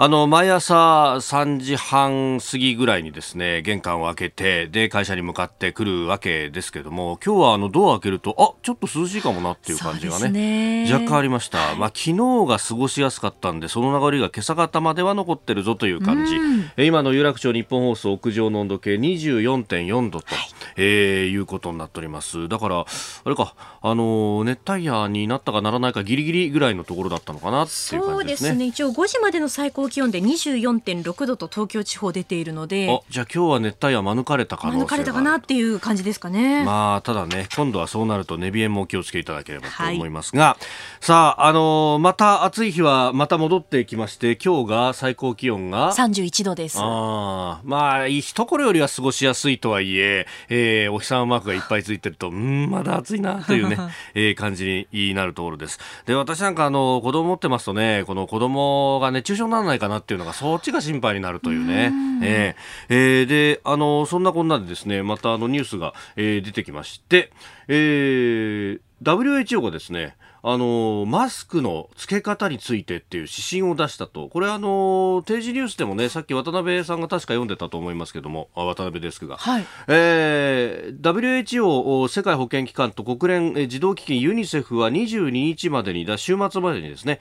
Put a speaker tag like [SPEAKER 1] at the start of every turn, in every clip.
[SPEAKER 1] あの毎朝3時半過ぎぐらいにですね玄関を開けてで会社に向かってくるわけですけども今日はあのドアを開けるとあちょっと涼しいかもなっていう感じがね、ね、若干ありました、はい、まあ昨日が過ごしやすかったんでその流れが今朝方までは残ってるぞという感じ、え今の有楽町日本放送屋上の温度計24.4度と、はい、えー、いうことになっております。だからあれかあの熱帯夜になったかならないかギリギリぐらいのところだったのかなっていう感じですね。そうですね。
[SPEAKER 2] 一応5時までの最高気温で24.6度と東京地方出ているので
[SPEAKER 1] じゃあ今日は熱帯夜免れた可能性
[SPEAKER 2] 免れたかなっていう感じですかね。
[SPEAKER 1] まあただね今度はそうなると寝冷えもお気をつけいただければと思いますが、はい、さああのー、また暑い日はまた戻ってきまして今日が最高気温が
[SPEAKER 2] 31度です。
[SPEAKER 1] あまあ一頃よりは過ごしやすいとはいええー、お日様マークがいっぱいついてるとうんまだ暑いなというね、えー、感じになるところです。で私なんかあの子供持ってますとねこの子供が熱中症にならないかなっていうのがそっちが心配になるというね。えー、えー、で、あの、そんなこんなでですね、またあのニュースが、えー、出てきまして、えー、WHO がですね、あのマスクの付け方についてっていう指針を出したと、これあの定時ニュースでもね、さっき渡辺さんが確か読んでたと思いますけども、渡辺デスクが、はい、えー、WHO 世界保健機関と国連児童基金ユニセフは22日までにだ週末までにですね、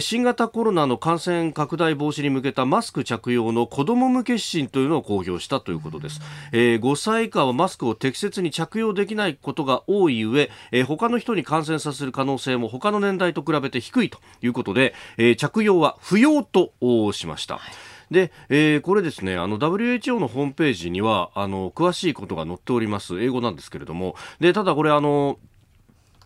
[SPEAKER 1] 新型コロナの感染拡大防止に向けたマスク着用の子ども向け指針というのを公表したということです。えー、5歳以下はマスクを適切に着用できないことが多い上、えー、他の人に感染させる可能性も他の年代と比べて低いということで、えー、着用は不要としました。はいで、えー、これですね、あの WHO のホームページにはあの詳しいことが載っております。英語なんですけれども、でただこれあの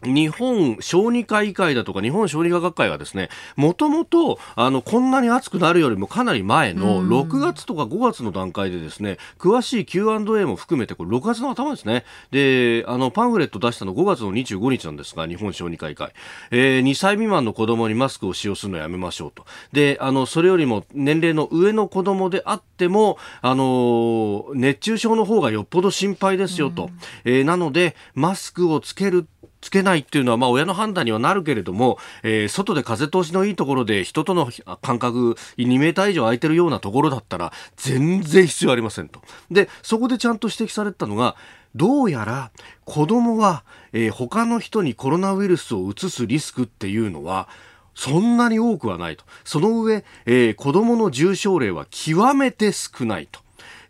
[SPEAKER 1] 日本小児科医会だとか日本小児科学会はですねもともとあのこんなに暑くなるよりもかなり前の6月とか5月の段階でですね詳しい Q&A も含めてこれ6月の頭ですね。であのパンフレット出したの5月の25日なんですが日本小児科医会、えー、2歳未満の子供にマスクを使用するのやめましょうと。であのそれよりも年齢の上の子供であってもあの熱中症の方がよっぽど心配ですよと、えー、なのでマスクをつけるつけないっていうのは、まあ、親の判断にはなるけれども、えー、外で風通しのいいところで人との間隔2メーター以上空いてるようなところだったら全然必要ありませんと。で、そこでちゃんと指摘されたのが、どうやら子供は、えー、他の人にコロナウイルスを移すリスクっていうのは、そんなに多くはないと。その上、えー、子供の重症例は極めて少ないと。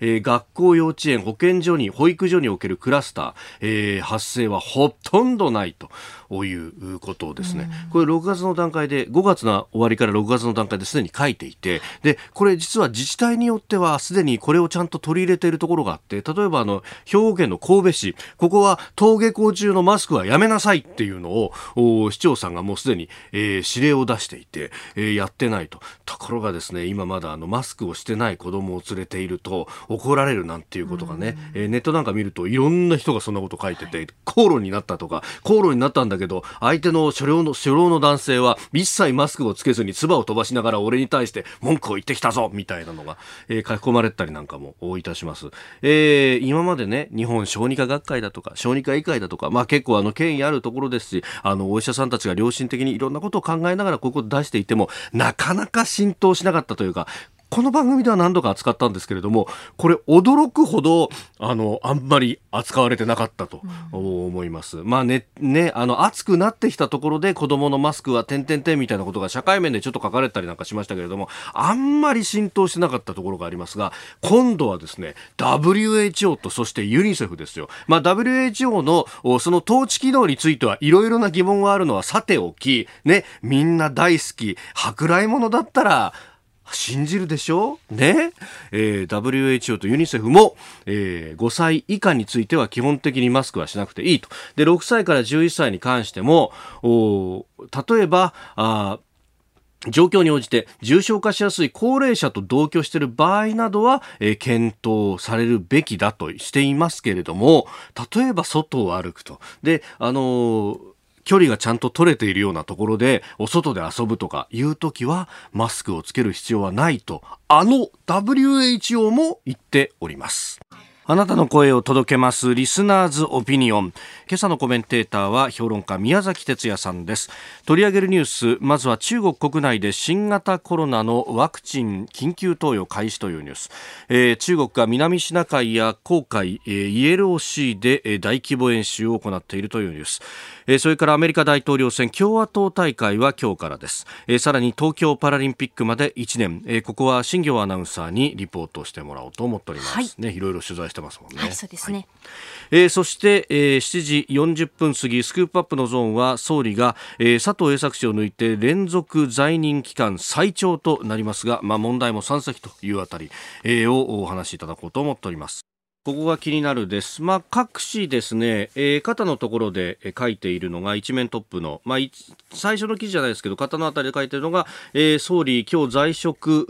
[SPEAKER 1] えー、学校、幼稚園、保健所に、保育所におけるクラスター、えー、発生はほとんどないと。いうことですね。これ6月の段階で、5月の終わりから6月の段階ですでに書いていて、で、これ実は自治体によってはすでにこれをちゃんと取り入れているところがあって、例えばあの、兵庫県の神戸市、ここは登下校中のマスクはやめなさいっていうのを、市長さんがもうすでに、えー、指令を出していて、えー、やってないと。ところがですね、今まだあの、マスクをしてない子供を連れていると怒られるなんていうことがね、えー、ネットなんか見るといろんな人がそんなこと書いてて、口論になったとか、口論になったんだけど、相手の初老の、初老の男性は一切マスクをつけずに唾を飛ばしながら俺に対して文句を言ってきたぞみたいなのが、えー、書き込まれたりなんかもいたします。えー、今までね、日本小児科学会だとか、小児科医会だとか、まあ結構あの権威あるところですし、あの、お医者さんたちが良心的にいろんなことを考えながらこういうこと出していても、なかなか浸透しなかったというか、この番組では何度か扱ったんですけれども、これ驚くほど、あの、あんまり扱われてなかったと思います。うん、まあね、ね、あの、暑くなってきたところで子供のマスクは点々点みたいなことが社会面でちょっと書かれたりなんかしましたけれども、あんまり浸透してなかったところがありますが、今度はですね、WHO とそしてユニセフですよ。まあ WHO のその統治機能についてはいろいろな疑問があるのはさておき、ね、みんな大好き、舶来物だったら、信じるでしょ？ね、えー、WHO とユニセフも、えー、5歳以下については基本的にマスクはしなくていいと。で、6歳から11歳に関しても、お例えば、あ状況に応じて重症化しやすい高齢者と同居している場合などは、えー、検討されるべきだとしていますけれども例えば外を歩くと。であのー距離がちゃんと取れているようなところでお外で遊ぶとかいう時はマスクをつける必要はないとあの WHO も言っております。あなたの声を届けますリスナーズオピニオン。今朝のコメンテーターは評論家宮崎哲也さんです。取り上げるニュース、まずは中国国内で新型コロナのワクチン緊急投与開始というニュース。えー、中国が南シナ海や黄海、えー、イエローシーで、えー、大規模演習を行っているというニュース。えー、それからアメリカ大統領選共和党大会は今日からです。えー、さらに東京パラリンピックまで1年、えー、ここは新業アナウンサーにリポートしてもらおうと思っております。はい、ね、いろいろ取材してますもんね。
[SPEAKER 2] はい、そうですね。はい、
[SPEAKER 1] えー、そして、えー、7時40分過ぎスクープアップのゾーンは総理が、えー、佐藤栄作氏を抜いて連続在任期間最長となりますが、まあ、問題も山積というあたり、えー、をお話しいただこうと思っております。ここが気になるです。まあ、各紙ですね、えー、肩のところで書いているのが一面トップの、まあ、最初の記事じゃないですけど、肩のあたりで書いているのが、えー、総理、今日在職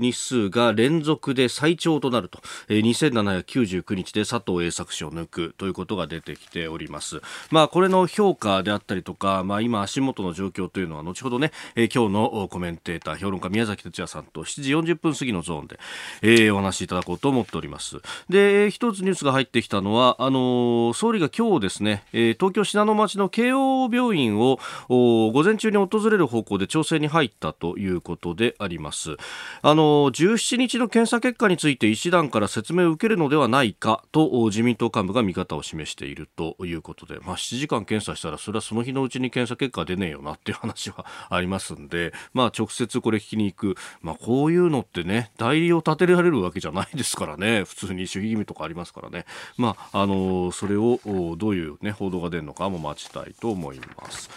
[SPEAKER 1] 日数が連続で最長となると、えー、2799日で佐藤栄作氏を抜くということが出てきております。まあ、これの評価であったりとか、まあ、今足元の状況というのは、後ほどね、えー、今日のコメンテーター、評論家宮崎哲也さんと7時40分過ぎのゾーンで、えー、お話しいただこうと思っております。でで、一つニュースが入ってきたのは、あの総理が今日ですね、えー、東京信濃町の慶応病院を午前中に訪れる方向で調整に入ったということであります。あの17日の検査結果について医師団から説明を受けるのではないかと自民党幹部が見方を示しているということで、まあ、7時間検査したらそれはその日のうちに検査結果出ねえよなっていう話はありますんで、まあ、直接これ聞きに行く、まあ、こういうのってね代理を立てられるわけじゃないですからね普通に守秘義務とかありますからね、まあ、あのそれをどういう、ね、報道が出るのかも待ちたいと思います。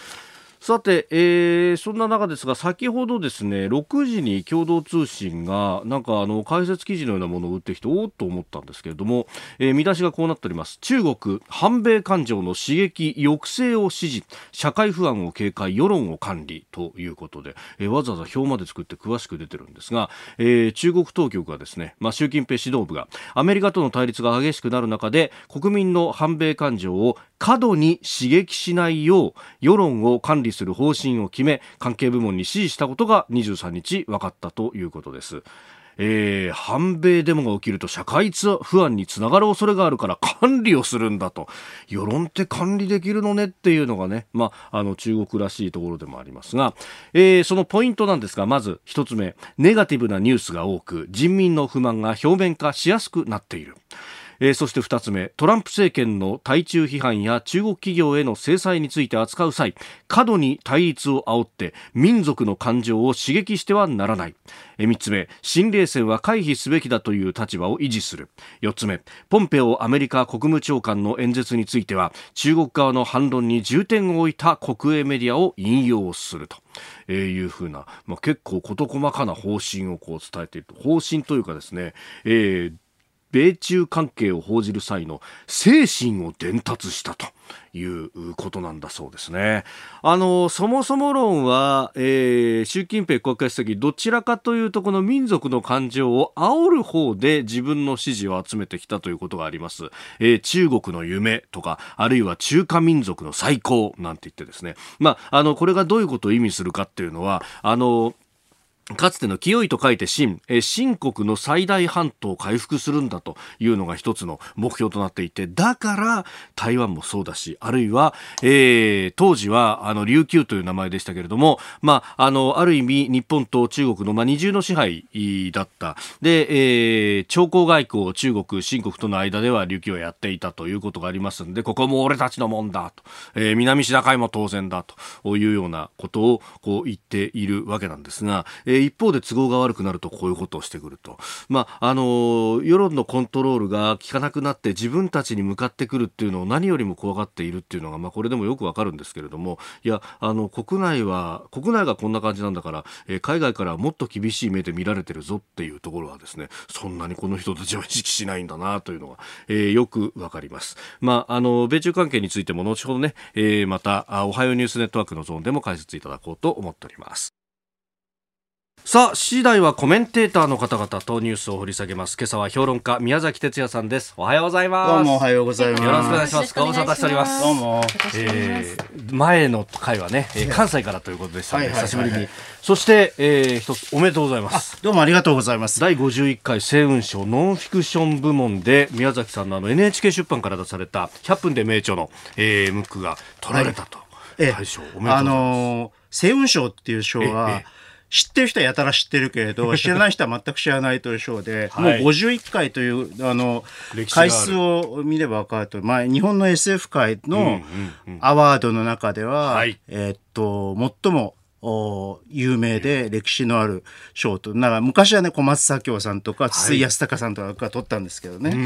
[SPEAKER 1] さて、えー、そんな中ですが、先ほどですね、6時に共同通信が、なんかあの、解説記事のようなものを打ってきて、おっと思ったんですけれども、えー、見出しがこうなっております。中国、反米感情の刺激、抑制を指示、社会不安を警戒、世論を管理ということで、えー、わざわざ表まで作って詳しく出てるんですが、えー、中国当局がですね、まあ、習近平指導部が、アメリカとの対立が激しくなる中で、国民の反米感情を過度に刺激しないよう世論を管理する方針を決め関係部門に指示したことが23日分かったということです。えー、反米デモが起きると社会不安につながる恐れがあるから管理をするんだと世論って管理できるのねっていうのがね、まあ、あの中国らしいところでもありますが、えー、そのポイントなんですがまず一つ目ネガティブなニュースが多く人民の不満が表面化しやすくなっている。えー、そして2つ目トランプ政権の対中批判や中国企業への制裁について扱う際過度に対立を煽って民族の感情を刺激してはならない、えー、3つ目新冷戦は回避すべきだという立場を維持する。4つ目ポンペオアメリカ国務長官の演説については中国側の反論に重点を置いた国営メディアを引用すると。えー、いうふうな、まあ、結構事細かな方針をこう伝えていると。方針というかですね、えー、米中関係を報じる際の精神を伝達したということなんだそうですね。あの、そもそも論は、えー、習近平国家主席、どちらかというと、この民族の感情を煽る方で自分の支持を集めてきたということがあります。えー、中国の夢とか、あるいは中華民族の最高なんて言ってですね。まあ、あの、これがどういうことを意味するかっていうのは、あの、かつての清いと書いて秦、え秦国の最大半島を回復するんだというのが一つの目標となっていて、だから台湾もそうだし、あるいは、えー、当時はあの琉球という名前でしたけれども、まあ、あの、ある意味日本と中国の、まあ、二重の支配だった。で、えー、朝貢外交を、中国、秦国との間では琉球をやっていたということがありますんで、ここも俺たちのもんだと、えー、南シナ海も当然だというようなことをこう言っているわけなんですが、え、一方で都合が悪くなるとこういうことをしてくると、まあ、あの世論のコントロールが効かなくなって自分たちに向かってくるっていうのを何よりも怖がっているっていうのが、まあ、これでもよくわかるんですけれどもいやあの国内は国内がこんな感じなんだから、え、海外からはもっと厳しい目で見られてるぞっていうところはですねそんなにこの人たちは意識しないんだなというのが、えー、よくわかります。まあ、あの米中関係についても後ほどね、えー、またおはようニュースネットワークのゾーンでも解説いただこうと思っております。さあ、7時台はコメンテーターの方々とニュースを掘り下げます。今朝は評論家、宮崎哲也さんです。おはようございます。
[SPEAKER 3] どうもおはようございます。
[SPEAKER 1] よろしくお願いします。ご無沙汰しております。
[SPEAKER 3] どうも。
[SPEAKER 1] えー、前の回はね、えー、関西からということでしたので、
[SPEAKER 3] はいはいはいはい
[SPEAKER 1] 久しぶりに。そして、えー、一つおめでとうございます。
[SPEAKER 3] どうもありがとうございます。
[SPEAKER 1] 第51回星雲賞ノンフィクション部門で宮崎さんのあの NHK 出版から出された100分で名著の、えー、ムックが取られたと。
[SPEAKER 3] ええ
[SPEAKER 1] 大賞おめでとうございます。
[SPEAKER 3] あのー、星雲賞っていう賞
[SPEAKER 1] え
[SPEAKER 3] は
[SPEAKER 1] え、
[SPEAKER 3] 知ってる人はやたら知ってるけれど、知らない人は全く知らないという賞で、
[SPEAKER 1] はい。
[SPEAKER 3] もう51回という、あの回数を見れば分かると、まあ、日本の SF 界のアワードの中では、
[SPEAKER 1] はい。
[SPEAKER 3] えーっと、最も、お有名で歴史のある賞と、なんか昔はね、小松左京さんとか、筒井康隆さんとかが取ったんですけどね、
[SPEAKER 1] う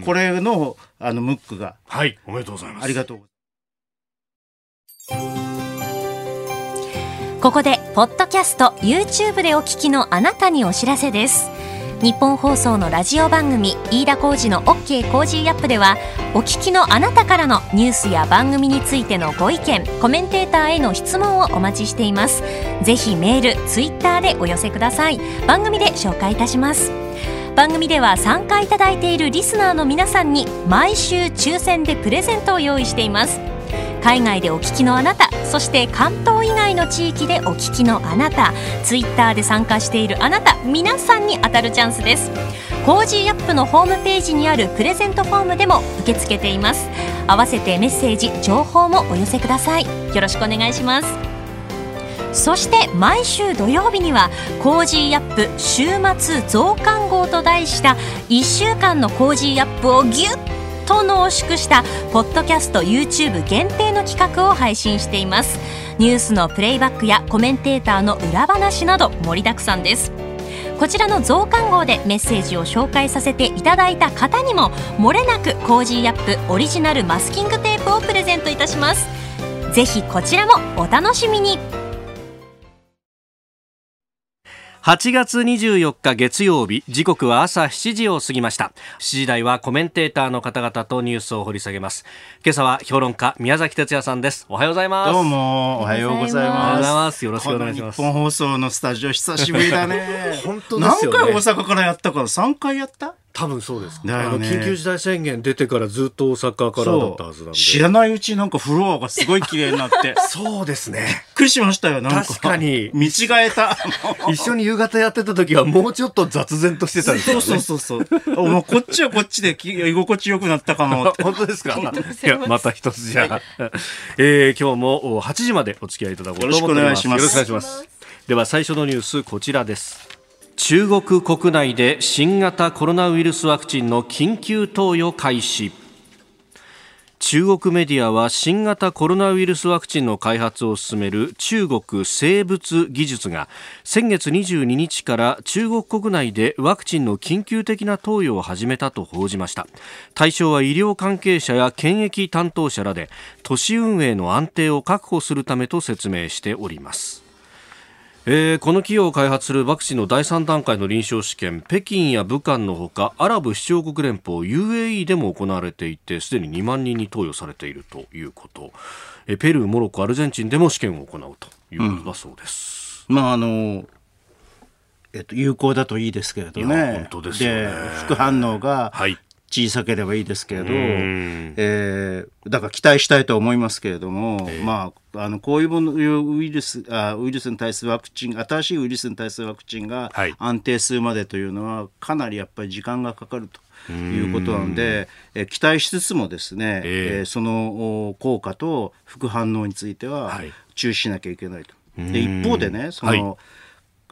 [SPEAKER 1] ん。
[SPEAKER 3] これの、あの、ムックが、
[SPEAKER 1] はい、おめでとうございます。
[SPEAKER 3] ありがとうございます。
[SPEAKER 2] ここでポッドキャスト YouTube でお聞きのあなたにお知らせです。ニッポン放送のラジオ番組飯田浩司の OK コージーアップではお聞きのあなたからのニュースや番組についてのご意見コメンテーターへの質問をお待ちしています。ぜひメールツイッターでお寄せください。番組で紹介いたします。番組では参加いただいているリスナーの皆さんに毎週抽選でプレゼントを用意しています。海外でお聞きのあなたそして関東以外の地域でお聞きのあなたツイッターで参加しているあなた皆さんに当たるチャンスです。コージーアップのホームページにあるプレゼントフォームでも受け付けています。合わせてメッセージ情報もお寄せください。よろしくお願いします。そして毎週土曜日にはコージーアップ週末増刊号と題した1週間のコージーアップをギュッと濃縮したポッドキャスト YouTube 限定の企画を配信しています。ニュースのプレイバックやコメンテーターの裏話など盛りだくさんです。こちらの増刊号でメッセージを紹介させていただいた方にも漏れなくコージーアップオリジナルマスキングテープをプレゼントいたします。ぜひこちらもお楽しみに。
[SPEAKER 1] 8月24日月曜日時刻は朝7時を過ぎました。7時台はコメンテーターの方々とニュースを掘り下げます。今朝は評論家宮崎哲弥さんです。おはようございます。
[SPEAKER 3] どうもおはようござい
[SPEAKER 1] おはようござい
[SPEAKER 3] ま。
[SPEAKER 1] ます。すよろしくお願いします。
[SPEAKER 3] 日本放送のスタジオ久しぶりだね。
[SPEAKER 1] 本当ですよね。
[SPEAKER 3] 何回大阪からやったから三回やった？
[SPEAKER 1] 多分そうです。
[SPEAKER 3] ね
[SPEAKER 1] あの緊急事態宣言出てからずっと大阪からだったはずなんで。
[SPEAKER 3] 知らないうちになんかフロアがすごい綺麗になって。び っ
[SPEAKER 1] そうですね。
[SPEAKER 3] くりしましたよなんか。
[SPEAKER 1] 確かに。
[SPEAKER 3] 見違えた。
[SPEAKER 1] 一緒に夕方やってた時はもうちょっと雑然としてたんですよね。
[SPEAKER 3] そうそうそうそう。おもうこっちはこっちでき居心地よくなったかも。
[SPEAKER 1] 本当ですか？いやまた一つじゃあ、えー今日もお8時までお付き合いいただこうと思っております。
[SPEAKER 3] よろしくお願いします。
[SPEAKER 1] よろしくお願いします。では最初のニュースこちらです中国国内で新型コロナウイルスワクチンの緊急投与開始。中国メディアは新型コロナウイルスワクチンの開発を進める中国生物技術が先月22日から中国国内でワクチンの緊急的な投与を始めたと報じました。対象は医療関係者や検疫担当者らで都市運営の安定を確保するためと説明しております。えーこの企業を開発するワクチンの第3段階の臨床試験北京や武漢のほかアラブ首長国連邦 UAE でも行われていてすでに2万人に投与されているということ。えーペルー、モロッコ、アルゼンチンでも試験を行うということだそうです、
[SPEAKER 3] まああの。えっと、有効だといいですけれど
[SPEAKER 1] いや
[SPEAKER 3] ね
[SPEAKER 1] 本当ですよね。
[SPEAKER 3] 副反応が
[SPEAKER 1] はい
[SPEAKER 3] 小さければいいですけれど、
[SPEAKER 1] ん。
[SPEAKER 3] えーだから期待したいと思いますけれども、まあ、あのこういうものウイルスあウイルスに対するワクチン新しいウイルスに対するワクチンが
[SPEAKER 1] はい。
[SPEAKER 3] 安定するまでというのはかなりやっぱり時間がかかるということなので、えー期待しつつもですね、
[SPEAKER 1] ええ。
[SPEAKER 3] えーそのお効果と副反応については
[SPEAKER 1] はい。
[SPEAKER 3] 注視しなきゃいけないと。で一方でねその、
[SPEAKER 1] はい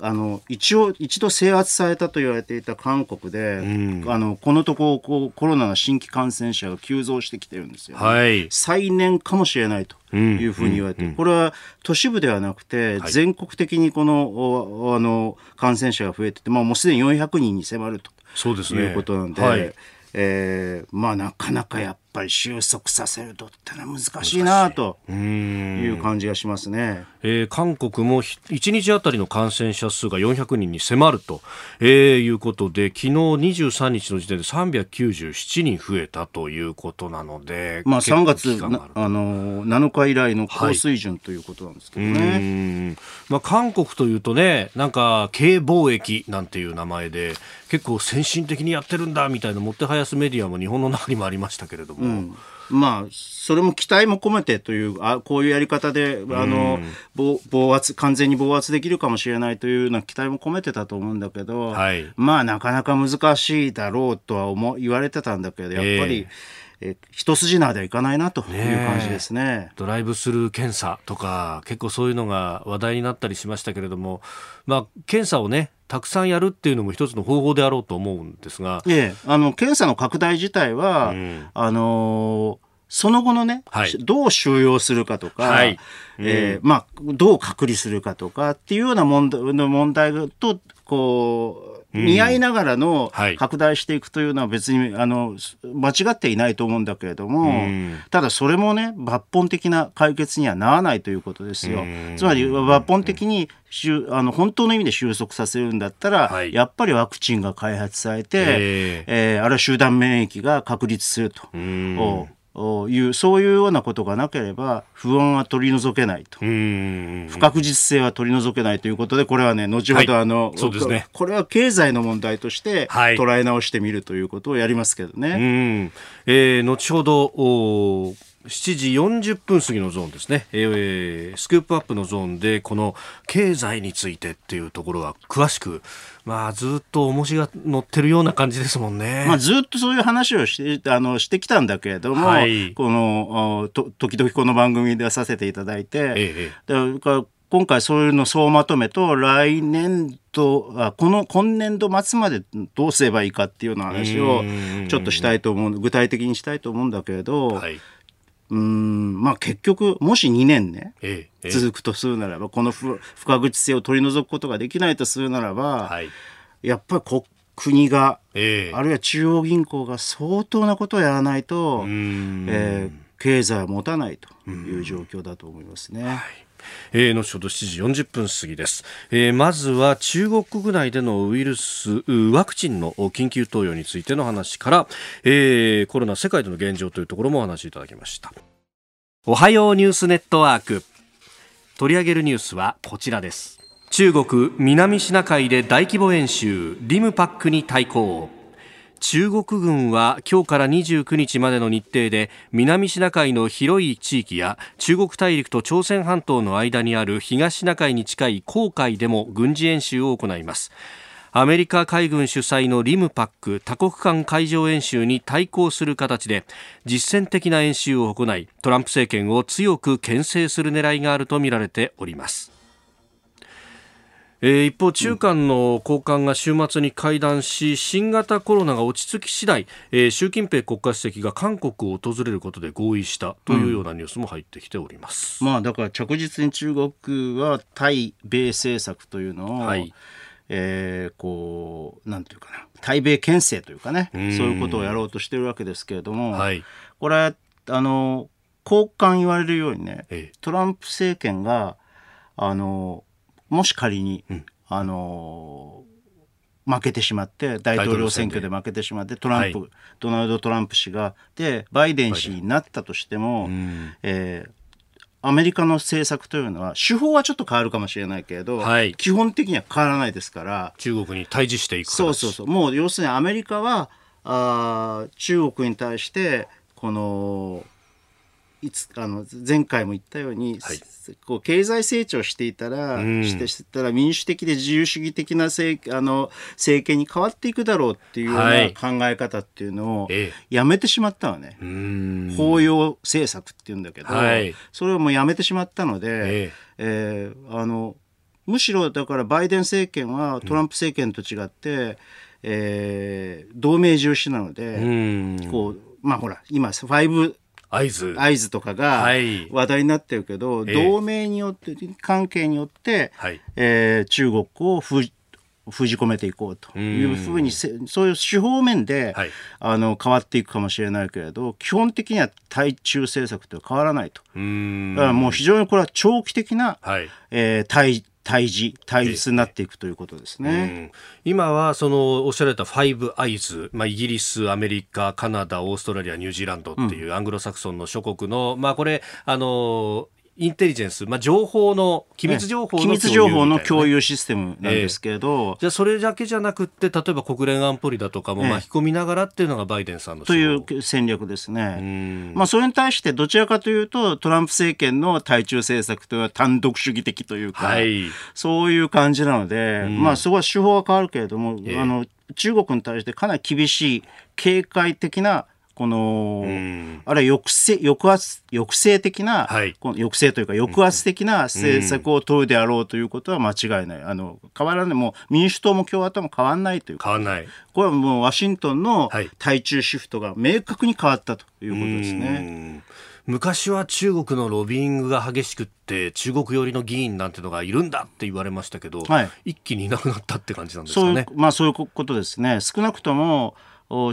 [SPEAKER 3] あの一応一度制圧されたと言われていた韓国で、
[SPEAKER 1] ん。
[SPEAKER 3] あのこのとここうコロナの新規感染者が急増してきてるんですよね、
[SPEAKER 1] はい。
[SPEAKER 3] 再燃かもしれないというふうに言われて、これは都市部ではなくて、
[SPEAKER 1] はい。
[SPEAKER 3] 全国的にこのおあの感染者が増えてて、まあ、もうすでに400人に迫ると
[SPEAKER 1] そうですね。
[SPEAKER 3] いうことなんで、
[SPEAKER 1] はい。
[SPEAKER 3] えーまあ、なかなかやっぱり収束させるとってのは難しいなという感じがしますね。
[SPEAKER 1] えー、韓国も1日あたりの感染者数が400人に迫ると、えー、いうことで昨日23日の時点で397人増えたということなので、
[SPEAKER 3] まあ、3月あの7日以来の高水準ということなんですけどね、
[SPEAKER 1] まあ、韓国というとねなんか軽貿易なんていう名前で結構先進的にやってるんだみたいなもってはやすメディアも日本の中にもありましたけれども。うん
[SPEAKER 3] まあ、それも期待も込めてという、あこういうやり方で、あの、暴圧、完全に暴圧できるかもしれないというような期待も込めてたと思うんだけど、はい、まあ、なかなか難しいだろうとは思言われてたんだけど、やっぱり、えーえ一筋縄ではいかないなという感じですね、ね、
[SPEAKER 1] ドライブスルー検査とか結構そういうのが話題になったりしましたけれども、まあ、検査をねたくさんやるっていうのも一つの方法であろうと思うんですが、
[SPEAKER 3] ええ、あの検査の拡大自体は、うん、あのーその後のね、はい、どう収容するかとか、はい、えー、まあ、どう隔離するかとかっていうような問題の問題と、こう、見合いながらの拡大していくというのは別にあの間違っていないと思うんだけれども、ただそれもね抜本的な解決にはならないということですよ。つまり抜本的にあの本当の意味で収束させるんだったら、はい、やっぱりワクチンが開発されて、えー、えー、あるいは集団免疫が確立すると。いうそういうようなことがなければ不安は取り除けないと。不確実性は取り除けないということでこれはね後ほどあの、はい、そうですね、これは経済の問題として捉え直してみるということをやりますけどね。はい、
[SPEAKER 1] えー、後ほど7時40分過ぎのゾーンですね、えー、スクープアップのゾーンでこの経済についてっていうところは詳しく、まあ、ずっと重しが乗ってるような感じですもんね、
[SPEAKER 3] まあ、ずっとそういう話をしてあのしてきたんだけれども、はい、このと時々この番組で出させていただいて、ええ、で今回そういうの総まとめと来年度あこの今年度末までどうすればいいかっていうような話をちょっとしたいと思う具体的にしたいと思うんだけれど、はいうん。まあ結局もし2年ね、ええ、続くとするならばこの不確実性を取り除くことができないとするならば、はい、やっぱり国が、え、あるいは中央銀行が相当なことをやらないと、えー、経済は持たないという状況だと思いますね。はい
[SPEAKER 1] えー、後ほど7時40分過ぎです、えー、まずは中国国内でのウイルスワクチンの緊急投与についての話から、えー、コロナ世界での現状というところもお話しいただきました。おはようニュースネットワーク。取り上げるニュースはこちらです。中国南シナ海で大規模演習リムパックに対抗。中国軍は今日から29日までの日程で南シナ海の広い地域や中国大陸と朝鮮半島の間にある東シナ海に近い黄海でも軍事演習を行います。アメリカ海軍主催のリムパック多国間海上演習に対抗する形で実践的な演習を行いトランプ政権を強く牽制する狙いがあるとみられております。えー、一方、中韓の高官が週末に会談し、新型コロナが落ち着き次第、えー、習近平国家主席が韓国を訪れることで合意したというようなニュースも入ってきております。
[SPEAKER 3] うん、まあ、だから着実に中国は対米政策というのを、はい、えー、こう、なんていうかな、対米牽制というかね、そういうことをやろうとしてるわけですけれども、はい、これ、あの、高官言われるようにね、ええ、トランプ政権が、あの、もし仮に、うん、あの負けてしまって大統領選挙で負けてしまってトランプ、はい、ドナルド・トランプ氏がでバイデン氏になったとしても、えー、アメリカの政策というのは手法はちょっと変わるかもしれないけれど、はい、基本的には変わらないですから。
[SPEAKER 1] 中国に対峙していく
[SPEAKER 3] そうそうそう。もう要するにアメリカはあ中国に対してこのいつあの前回も言ったように、はい、こう経済成長していたら、うん、してしたら民主的で自由主義的な政あの政権に変わっていくだろうっていうような考え方っていうのをやめてしまったのね、包容政策っていうんだけど、はい、それをもうやめてしまったので、ええ。ー、あのむしろだからバイデン政権はトランプ政権と違って、うん、えー、同盟重視なので、こうまあほら今5
[SPEAKER 1] 合図。
[SPEAKER 3] 合図とかが話題になってるけど、はい、同盟によって関係によって、はい、えー、中国を封封じ込めていこうと。いうふうにそういう手法面で、はい、あの変わっていくかもしれないけれど基本的には対中政策と変わらないと。だからもう非常にこれは長期的な、はい、えー、対対峙対立になっていくということですね、
[SPEAKER 1] 今はそのおっしゃられたファイブアイズ、まあ、イギリス、アメリカ、カナダ、オーストラリア、ニュージーランドっていうアングロサクソンの諸国の、まあ、これあのインテリジェンス、まあ、情報の機密情報の、
[SPEAKER 3] 機密情報の共有システムなんですけど、
[SPEAKER 1] えー、じゃあそれだけじゃなくて例えば国連安保理だとかも巻き込みながらっていうのがバイデンさんの、
[SPEAKER 3] という戦略ですね。まあ、それに対してどちらかというとトランプ政権の対中政策というのは単独主義的というか、はい、そういう感じなので、まあ、そこは手法は変わるけれども、えー、あの中国に対してかなり厳しい警戒的なこの、あるいは抑制抑圧抑制的な、はい、この抑制というか抑圧的な政策を取るであろうということは間違いない。あの変わらない。もう民主党も共和党も変わらないという
[SPEAKER 1] 変わらない。
[SPEAKER 3] これはもうワシントンの対中シフトが明確に変わったということですね。
[SPEAKER 1] 昔は中国のロビーングが激しくって中国寄りの議員なんてのがいるんだって言われましたけど、はい、一気にいなくなったって感じなんですかね。
[SPEAKER 3] まあそういうことですね。少なくとも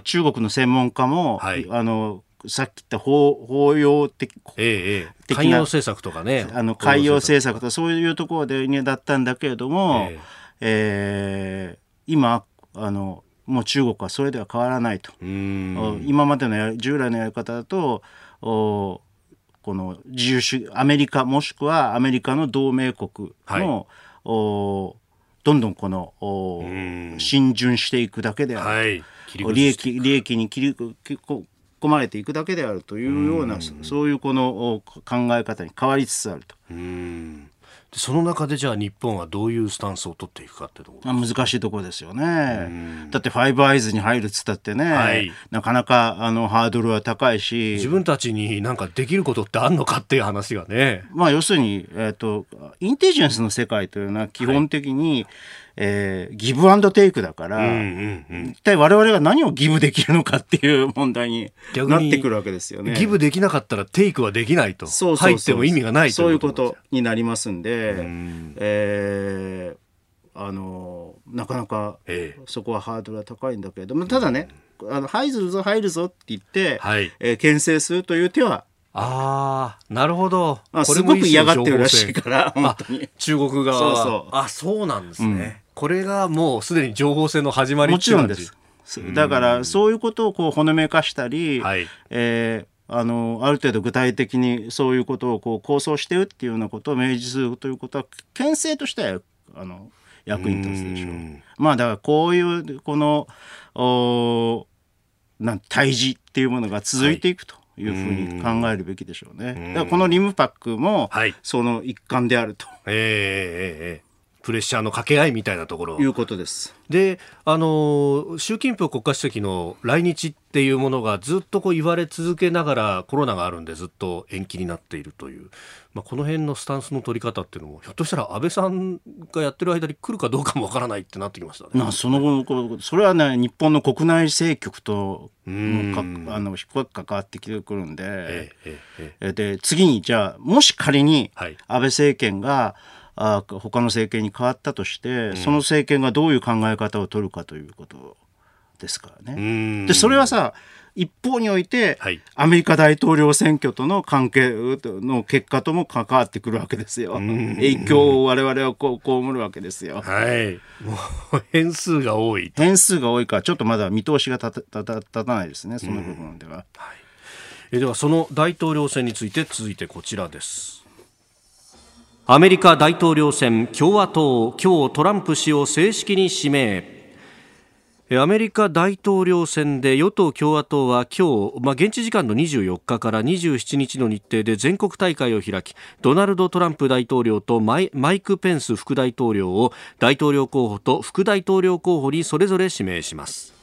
[SPEAKER 3] 中国の専門家も、はい、あのさっき言った法法要的,、
[SPEAKER 1] ええ、海洋政策とかね。
[SPEAKER 3] あの海洋政策とかそういうところで、ね、だったんだけれども、ええ。えー、今あのもう中国はそれでは変わらないと。今までの従来のやり方だとおこの自由主義アメリカもしくはアメリカの同盟国の、はい、おどんどんこのお浸潤していくだけである。はい利益利益に切り込まれていくだけであるというようなそういうこの考え方に変わりつつあると。
[SPEAKER 1] その中でじゃあ日本はどういうスタンスを取っていくかってとこ
[SPEAKER 3] ろ難しいところですよね。だってファイブアイズに入るっつったってね、はい、なかなかあのハードルは高いし。
[SPEAKER 1] 自分たちになんかできることってあるのかっていう話がね。
[SPEAKER 3] まあ要するに、えーと、インテリジェンスの世界というのは基本的に、はいえー、ギブアンドテイクだから、うんうんうん、一体我々が何をギブできるのかっていう問題になってくるわけですよね。
[SPEAKER 1] ギブできなかったらテイクはできないと。そうそう入っても意味がない
[SPEAKER 3] とそういうことになりますんで、うん、えー、あのなかなかそこはハードルは高いんだけれども、ただね、あの入るぞ入るぞって言って、はい、えー、牽制するという手は
[SPEAKER 1] ああ、なるほど。
[SPEAKER 3] あすごく嫌がってるらしいから、本当に。
[SPEAKER 1] 中国側は。そうそうあ、そうなんですね。これがもうすでに情報戦の始まり
[SPEAKER 3] もちろんです。だからそういうことをこうほのめかしたり、はい、えー、あのある程度具体的にそういうことをこう構想してるっていうようなことを明示するということは牽制としてはあの役に立つでしょう。うまあだからこういうこのおなん対峙っていうものが続いていくと。いうふうに考えるべきでしょうね。だからこのリムパックもその一環であると。はい、えー、
[SPEAKER 1] えー、えープレッシャーの掛け合いみたいなところ。
[SPEAKER 3] いうことです。
[SPEAKER 1] で、あの習近平国家主席の来日っていうものがずっとこう言われ続けながらコロナがあるんでずっと延期になっているという、まあ、この辺のスタンスの取り方っていうのもひょっとしたら安倍さんがやってる間に来るかどうかもわからないってなってきましたね。
[SPEAKER 3] まあ、その後それはね日本の国内政局とあの深く関わってきてくるんで、ええええ、で次にじゃあもし仮に安倍政権が、はいあ他の政権に変わったとして、うん、その政権がどういう考え方を取るかということですからね。でそれはさ一方において、はい、アメリカ大統領選挙との関係の結果とも関わってくるわけですよ。影響を我々はこう被るわけですよ。
[SPEAKER 1] はい。もう変数が多い。
[SPEAKER 3] 変数が多いからちょっとまだ見通しが立た立たないですね。その部分では。はい、
[SPEAKER 1] えではその大統領選について続いてこちらです。アメリカ大統領選共和党今日トランプ氏を正式に指名。アメリカ大統領選で与党・共和党は今日、まあ、現地時間の24日から27日の日程で全国大会を開きドナルド・トランプ大統領とマイク・ペンス副大統領を大統領候補と副大統領候補にそれぞれ指名します。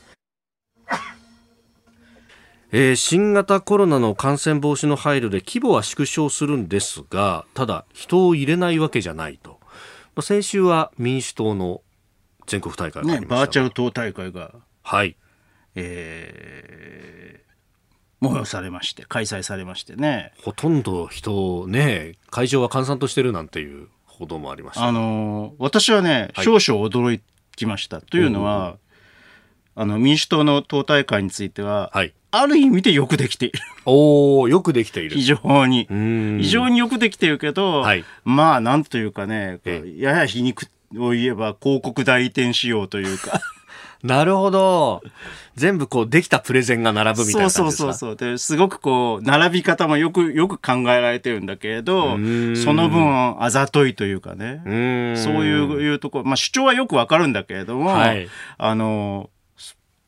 [SPEAKER 1] えー、新型コロナの感染防止の配慮で規模は縮小するんですがただ人を入れないわけじゃないと、まあ、先週は民主党の全国大会が
[SPEAKER 3] ね、バーチャル党大会が
[SPEAKER 1] はい。
[SPEAKER 3] えー、催されまして開催されましてね。
[SPEAKER 1] ほとんど人ね会場は閑散としてるなんていう報道もありました、
[SPEAKER 3] あのー、私はね、少々驚いきました。というのは、あの民主党の党大会については、はい、ある意味でよくできている。
[SPEAKER 1] おお、よくできている。
[SPEAKER 3] 非常に。非常によくできているけど、はい、まあ、なんというかね、やや皮肉を言えば広告代理店仕様というか。
[SPEAKER 1] なるほど。全部こうできたプレゼンが並ぶみたいな
[SPEAKER 3] そうそうそうですごくこう並び方もよくよく考えられてるんだけれどその分あざといというかねそういういうところ、まあ、主張はよくわかるんだけれども、はい、あの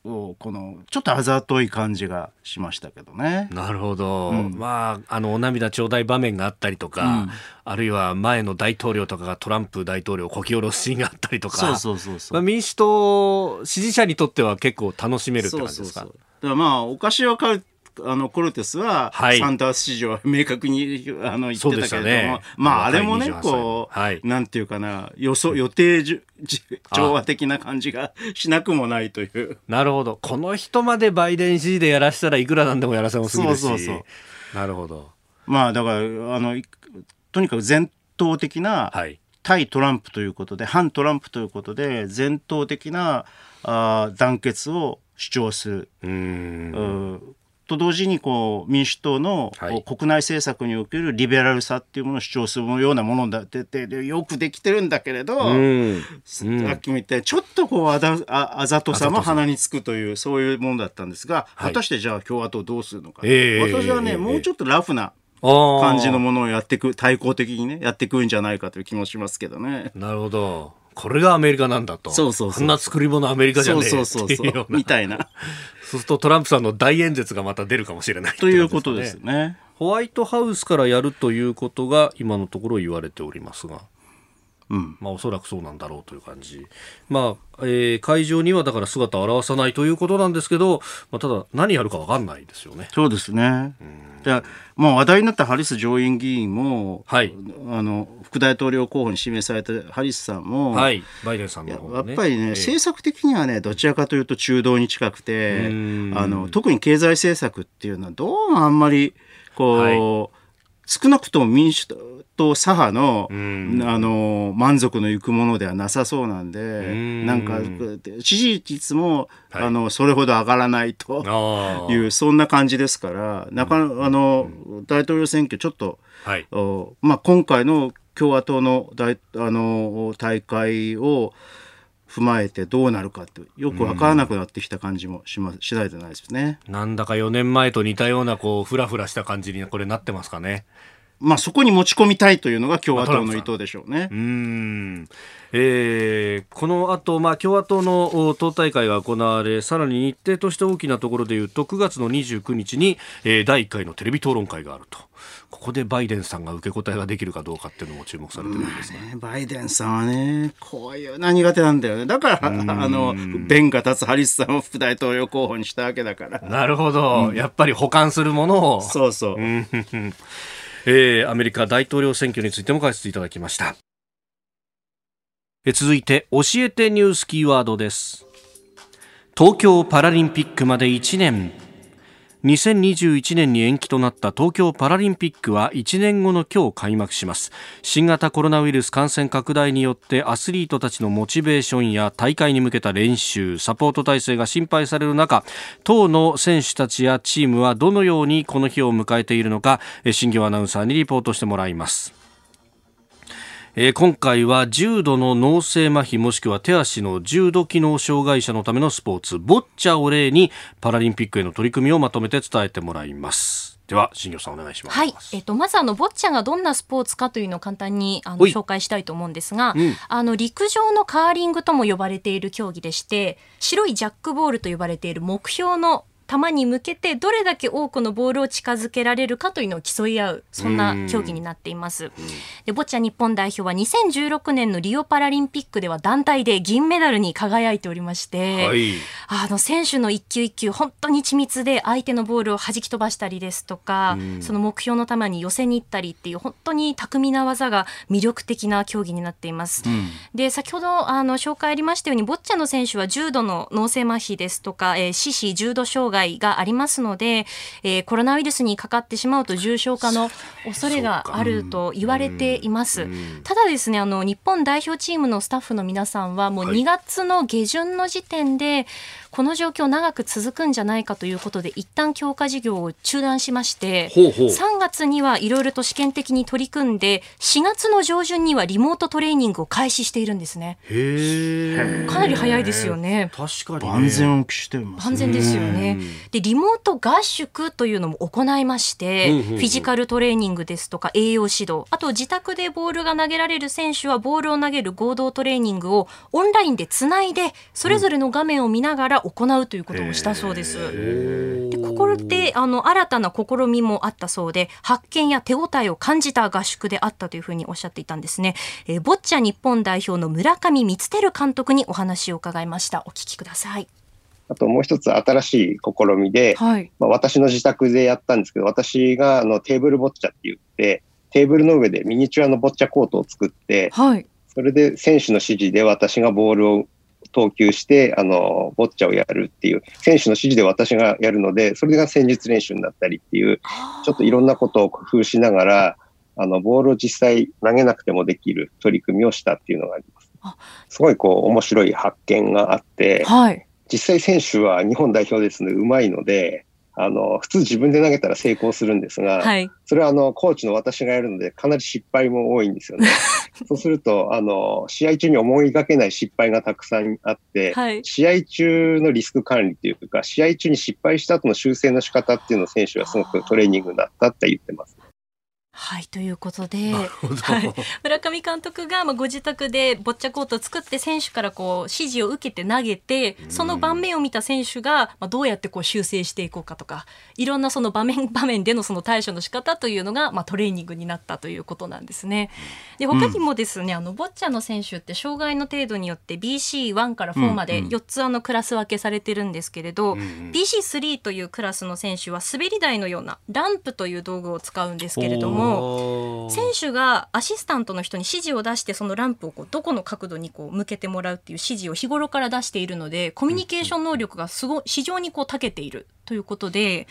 [SPEAKER 3] このちょっとあざとい感じがしましたけどね。
[SPEAKER 1] なるほど、うん、まああのお涙頂戴場面があったりとか、うん、あるいは前の大統領とかがトランプ大統領をこき下ろすシーンがあったりとか。民主党支持者にとっては結構楽しめるって感じですか？そうそうそう。だから
[SPEAKER 3] まあお菓子は買うあのコルテスは、サンタース市場は明確にあの言ってたけれども、ね、まああれもねこう、はい、なんていうかな予想予定調和的な感じがしなくもないという。
[SPEAKER 1] なるほど。この人までバイデン支持でやらせたらいくらなんでもやらせもすぎるし。そうそうそう。なるほど。
[SPEAKER 3] まあだからあのとにかく全頭的な、はい。対トランプということで反トランプということで全頭的なあ団結を主張する。うんと同時にこう民主党の国内政策におけるリベラルさっていうものを主張するようなものだっててよくできてるんだけれど、うん、さっきも言ったちょっとこうあだああざとさも鼻につくというそういうものだったんですが、果たしてじゃあ共和党どうするのか、えー、私はね、えー、もうちょっとラフな感じのものをやっていく対抗的にねやっていくんじゃないかという気もしますけどね。
[SPEAKER 1] なるほどこれがアメリカなんだと。そうそうそう。こんな作り物アメリカじゃねえそうそうそうそう。
[SPEAKER 3] みたいな。
[SPEAKER 1] そうするとトランプさんの大演説がまた出るかもしれない、
[SPEAKER 3] ね、ということですね。
[SPEAKER 1] ホワイトハウスからやるということが今のところ言われておりますが。うん、まあおそらくそうなんだろうという感じ、まあえー、会場にはだから姿を現さないということなんですけど、まあ、ただ何やるか分かんないですよね。
[SPEAKER 3] そうですね、うん。じゃもう話題になったハリス上院議員も、はい、あの副大統領候補に指名されたハリスさんも、
[SPEAKER 1] はい、バイデンさんの、
[SPEAKER 3] ね、やっぱりね、えー、政策的にはねどちらかというと中道に近くてあの特に経済政策っていうのはどうもあんまりこう、はい。少なくとも民主党左派の,、あの満足のいくものではなさそうなんでなんか支持率も、はい、あのそれほど上がらないというそんな感じですからなかあの大統領選挙ちょっと、はい、まあ、今回の共和党の大あの大会を踏まえてどうなるかってよく分からなくなってきた感じもしま、うん、次第じゃないですね。
[SPEAKER 1] なんだか4年前と似たようなこうフラフラした感じにこれなってますかね。
[SPEAKER 3] まあそこに持ち込みたいというのが共和党の意図でしょうね。うん
[SPEAKER 1] えー、この後、まあ共和党の党大会が行われさらに日程として大きなところでいうと9月の29日に、えー、第1回のテレビ討論会があると。ここでバイデンさんが受け答えができるかどうかっていうのも注目されてるんですね。
[SPEAKER 3] ねバイデンさんはね、こういうの苦手なんだよね。だから、あの、ベンが立つハリスさんを副大統領候補にしたわけだから。
[SPEAKER 1] なるほど。うん、やっぱり保管するものを。
[SPEAKER 3] そうそう。
[SPEAKER 1] えー、アメリカ大統領選挙についても解説いただきました。え続いて、教えてニュースキーワードです。東京パラリンピックまで1年。2021年に延期となった東京パラリンピックは1年後の今日開幕します。新型コロナウイルス感染拡大によってアスリートたちのモチベーションや大会に向けた練習サポート体制が心配される中党の選手たちやチームはどのようにこの日を迎えているのか新業アナウンサーにリポートしてもらいます。えー、今回は重度の脳性麻痺もしくは手足の重度機能障害者のためのスポーツボッチャを例にパラリンピックへの取り組みをまとめて伝えてもらいます。では新業さんお願いします。
[SPEAKER 2] はい、えっ、ー、とまずあのボッチャがどんなスポーツかというのを簡単にあの紹介したいと思うんですが、うん、あの陸上のカーリングとも呼ばれている競技でして、白いジャックボールと呼ばれている目標の球に向けてどれだけ多くのボールを近づけられるかというのを競い合うそんな競技になっています。でボッチャ日本代表は2016年のリオパラリンピックでは団体で銀メダルに輝いておりまして、はい、あの選手の一球一球本当に緻密で相手のボールを弾き飛ばしたりですとか、その目標の球に寄せに行ったりっていう本当に巧みな技が魅力的な競技になっています。うん、で先ほどあの紹介ありましたようにボッチャの選手は重度の脳性麻痺ですとか、えー、四肢重度障害害がありますので、えー、コロナウイルスにかかってしまうと重症化の恐れがあると言われています。ただですね、あの日本代表チームのスタッフの皆さんはもう2月の下旬の時点で、この状況長く続くんじゃないかということで一旦強化事業を中断しましてほうほう。3月にはいろいろと試験的に取り組んで4月の上旬にはリモートトレーニングを開始しているんですね。へかなり早いですよね。
[SPEAKER 3] 確かに、万全を期してます、
[SPEAKER 2] 万全ですよね。でリモート合宿というのも行いまして、フィジカルトレーニングですとか栄養指導あと自宅でボールが投げられる選手はボールを投げる合同トレーニングをオンラインでつないでそれぞれの画面を見ながら行うということをしたそうです。でここであの新たな試みもあったそうで発見や手応えを感じた合宿であったというふうにおっしゃっていたんですね。えー、ボッチャ日本代表の村上光輝監督にお話を伺いました。お聞きください。
[SPEAKER 4] あともう一つ新しい試みで、はい、まあ、私の自宅でやったんですけど、私があのテーブルボッチャって言って、テーブルの上でミニチュアのボッチャコートを作って、はい、それで選手の指示で私がボールを投球して、あの、ボッチャをやるっていう、選手の指示で私がやるので、それが戦術練習になったりっていう、ちょっといろんなことを工夫しながら、あの、ボールを実際投げなくてもできる取り組みをしたっていうのがあります。すごいこう、面白い発見があって、はい、実際選手は日本代表ですね、うまいので、あの、普通自分で投げたら成功するんですが、はい、それはあの、コーチの私がやるので、かなり失敗も多いんですよね。そうすると、あの、試合中に思いがけない失敗がたくさんあって、はい、試合中のリスク管理というか、試合中に失敗した後の修正の仕方っていうのを選手はすごくトレーニングになったって言ってます。
[SPEAKER 2] はいということで、はい、村上監督がまあご自宅でボッチャコートを作って選手からこう指示を受けて投げてその盤面を見た選手がまあどうやってこう修正していこうかとかいろんなその場面場面でのその対処の仕方というのがまあトレーニングになったということなんですね。で他にもですね、うん、あのボッチャの選手って障害の程度によって BC1 から4まで4つあのクラス分けされてるんですけれど、うんうん、BC3 というクラスの選手は滑り台のようなランプという道具を使うんですけれども。も選手がアシスタントの人に指示を出してそのランプをこうどこの角度にこう向けてもらうっていう指示を日頃から出しているのでコミュニケーション能力がすご非常にこう長けているということで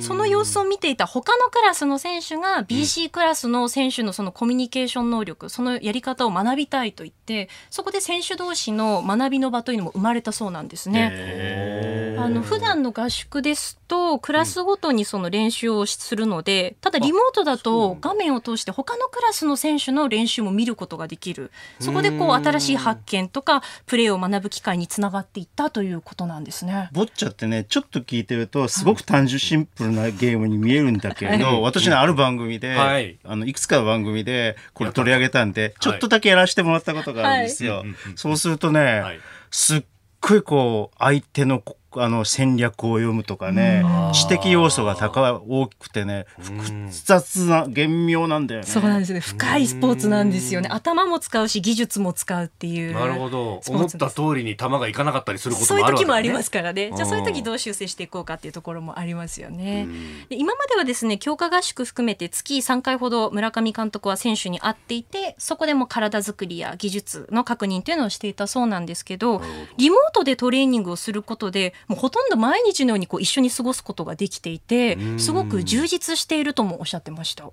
[SPEAKER 2] その様子を見ていた他のクラスの選手が BC クラスの選手のそのコミュニケーション能力そのやり方を学びたいと言ってそこで選手同士の学びの場というのも生まれたそうなんですね。あの普段の合宿ですとクラスごとにその練習をするのでただリモートだと画面を通して他のクラスの選手の練習も見ることができる。そこでこう新しい発見とかプレーを学ぶ機会につながっていったということなんですね。
[SPEAKER 3] ボッチャってねちょっと聞いてるとすごく単純シンプルなゲームに見えるんだけれど、はい、私のある番組で、はい、あのいくつかの番組でこれ取り上げたんでちょっとだけやらせてもらったことがあるんですよ。はい、そうするとね、すっごいこう相手のあの戦略を読むとかね知的要素が高い大きくてね複雑な厳妙なんだよね。
[SPEAKER 2] そうなんですね。深いスポーツなんですよね。頭も使うし技術も使うっていう。
[SPEAKER 1] なるほど。思った通りに球がいかなかったりすること
[SPEAKER 2] もあるわけ、ね、そういう時もありますからね。じゃあそういう時どう修正していこうかっていうところもありますよね。で今まではですね強化合宿含めて月3回ほど村上監督は選手に会っていてそこでも体作りや技術の確認というのをしていたそうなんですけど。リモートでトレーニングをすることでもうほとんど毎日のようにこう一緒に過ごすことができていてすごく充実しているともおっしゃってました。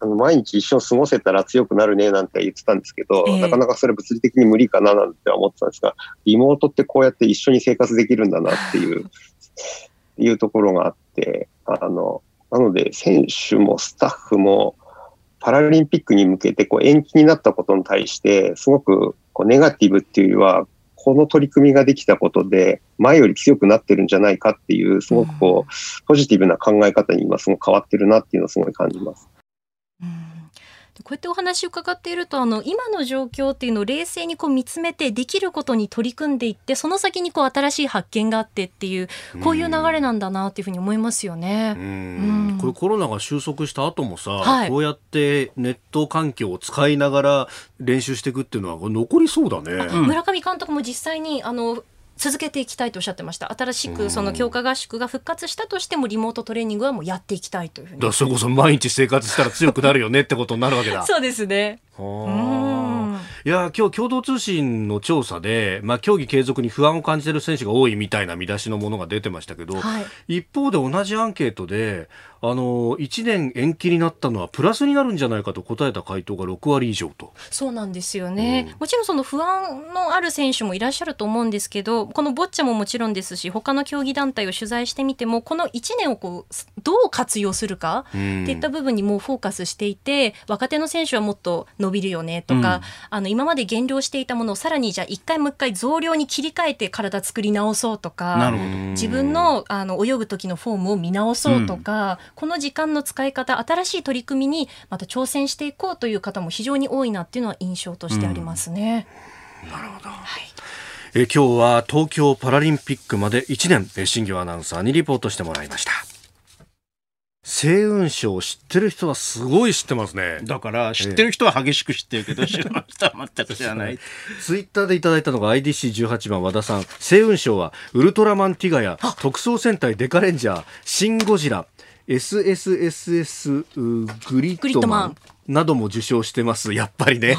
[SPEAKER 4] あの毎日一緒に過ごせたら強くなるねなんて言ってたんですけど、えー、なかなかそれ物理的に無理かななんて思ってたんですが、リモートってこうやって一緒に生活できるんだなっていう いうところがあって、あの、なので選手もスタッフもパラリンピックに向けてこう延期になったことに対して、すごくこうネガティブっていうよりは、この取り組みができたことで、前より強くなってるんじゃないかっていう、すごくこう、ポジティブな考え方に今すごく変わってるなっていうのをすごい感じます。
[SPEAKER 2] こうやってお話を伺っているとあの今の状況っていうのを冷静にこう見つめてできることに取り組んでいってその先にこう新しい発見があってっていうこういう流れなんだなっていうふうに思いますよね。
[SPEAKER 1] うんこれコロナが収束した後もさ、はい、こうやってネット環境を使いながら練習していくっていうのは残りそうだね。
[SPEAKER 2] 村上監督も実際にあの続けていきたいとおっしゃってました。新しくその強化合宿が復活したとしてもリモートトレーニングはもうやっていきたいというふうに。
[SPEAKER 1] だそれこそ毎日生活したら強くなるよねってことになるわけだ。
[SPEAKER 2] そうですね。うん。
[SPEAKER 1] いや今日共同通信の調査で、まあ、競技継続に不安を感じている選手が多いみたいな見出しのものが出てましたけど、はい、一方で同じアンケートであの1年延期になったのはプラスになるんじゃないかと答えた回答が6割以上と。
[SPEAKER 2] そうなんですよね、うん、もちろんその不安のある選手もいらっしゃると思うんですけどこのボッチャももちろんですし他の競技団体を取材してみてもこの1年をこうどう活用するかっていった部分にもうフォーカスしていて若手の選手はもっと伸びるよねとか、うん、あの今まで減量していたものをさらにじゃあ1回もう1回増量に切り替えて体作り直そうとか自分のあの泳ぐ時のフォームを見直そうとか、うん、この時間の使い方新しい取り組みにまた挑戦していこうという方も非常に多いなっていうのは印象としてありますね。
[SPEAKER 1] うん、なるほど、はい。え今日は東京パラリンピックまで1年新業アナウンサーにリポートしてもらいました。星雲賞知ってる人はすごい知ってますね。
[SPEAKER 3] だから知ってる人は激しく知ってるけど、知らない。人は全く知らない
[SPEAKER 1] ツイッターでいただいたのが IDC18 番和田さん。星雲賞はウルトラマンティガや特捜戦隊デカレンジャーシン・ゴジラ SSSS グリッドマンなども受賞してます。やっぱりね。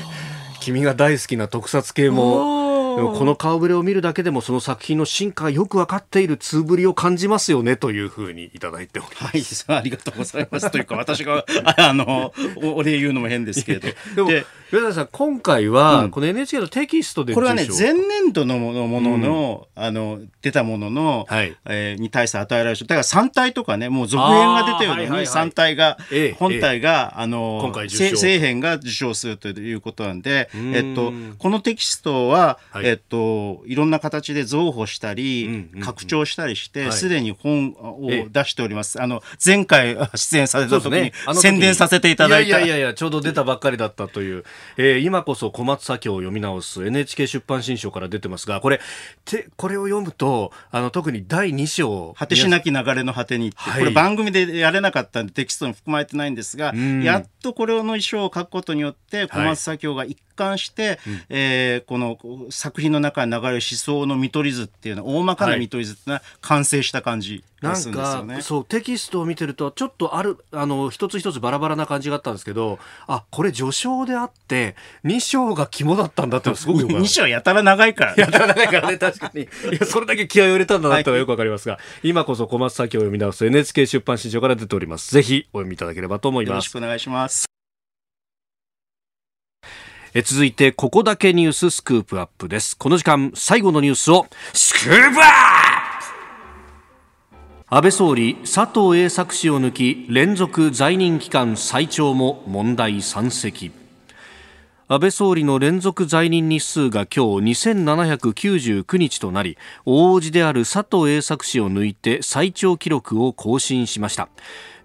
[SPEAKER 1] 君が大好きな特撮系もこの顔ぶれを見るだけでもその作品の進化がよく分かっている通ぶりを感じますよねというふうにいただいております。
[SPEAKER 3] はい、ありがとうございます。というか私が あのお礼言うのも変ですけど。
[SPEAKER 1] でも上田さん今回は、この NHK のテキストで
[SPEAKER 3] これはね前年度のものものの、うん、あの出たものの、はい、えー、に対して与えられるだから3体とかねもう続編が出たように、はい3体が、ええ、本体が、え、あの今回受賞。編が受賞するということなんで、えっとこのテキストは、はい、えっといろんな形で増補したり、拡張したりしてすで、に本を出しております。あの前回出演された時に、ね、宣伝させていただい
[SPEAKER 1] た。いやいやいやちょうど出たばっかりだったという。えー、今こそ小松左京を読み直す NHK 出版新書から出てますがこれてこれを読むとあの特に第2章。
[SPEAKER 3] 果てしなき流れの果てにって、はい、これ番組でやれなかったんでテキストに含まれてないんですがやっとこれの衣装を書くことによって小松左京が一貫して、はい、えー、この作品の中に流れる思想の見取り図っていうの大まかな見取り図っていうのは完成した感じなんか、
[SPEAKER 1] ね、そうテキストを見てるとちょっとあるあの一つ一つバラバラな感じがあったんですけどあこれ序章であって2章が肝だったんだってすごくよく2
[SPEAKER 3] 章やたら長いから、
[SPEAKER 1] ね、やたら長いからね 確かに。いやそれだけ気合を入れたんだなってよくわかりますが、はい、今こそ小松左京を読み直す NHK 出版新書から出ております。ぜひお読みいただければと思います。よろ
[SPEAKER 3] しくお願いします
[SPEAKER 1] え続いてここだけニューススクープアップです。この時間最後のニュースをスクープアップ!安倍総理佐藤栄作氏を抜き連続在任期間最長も問題山積。安倍総理の連続在任日数が今日2799日となり大叔父である佐藤栄作氏を抜いて最長記録を更新しました。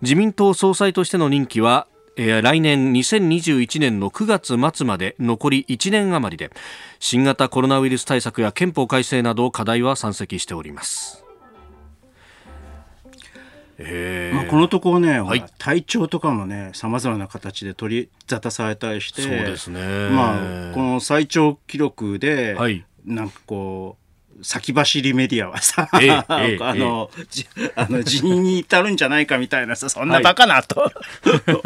[SPEAKER 1] 自民党総裁としての任期は来年2021年の9月末まで残り1年余りで新型コロナウイルス対策や憲法改正など課題は山積しております。
[SPEAKER 3] まあ、このところね、はい、体調とかもねさまざまな形で取り沙汰されたりして
[SPEAKER 1] そうですね、
[SPEAKER 3] まあ、この最長記録で、はい、なんかこう先走りメディアはさ、ええ、あの、え、あの辞任に至るんじゃないかみたいなさそんなバカなと、はい、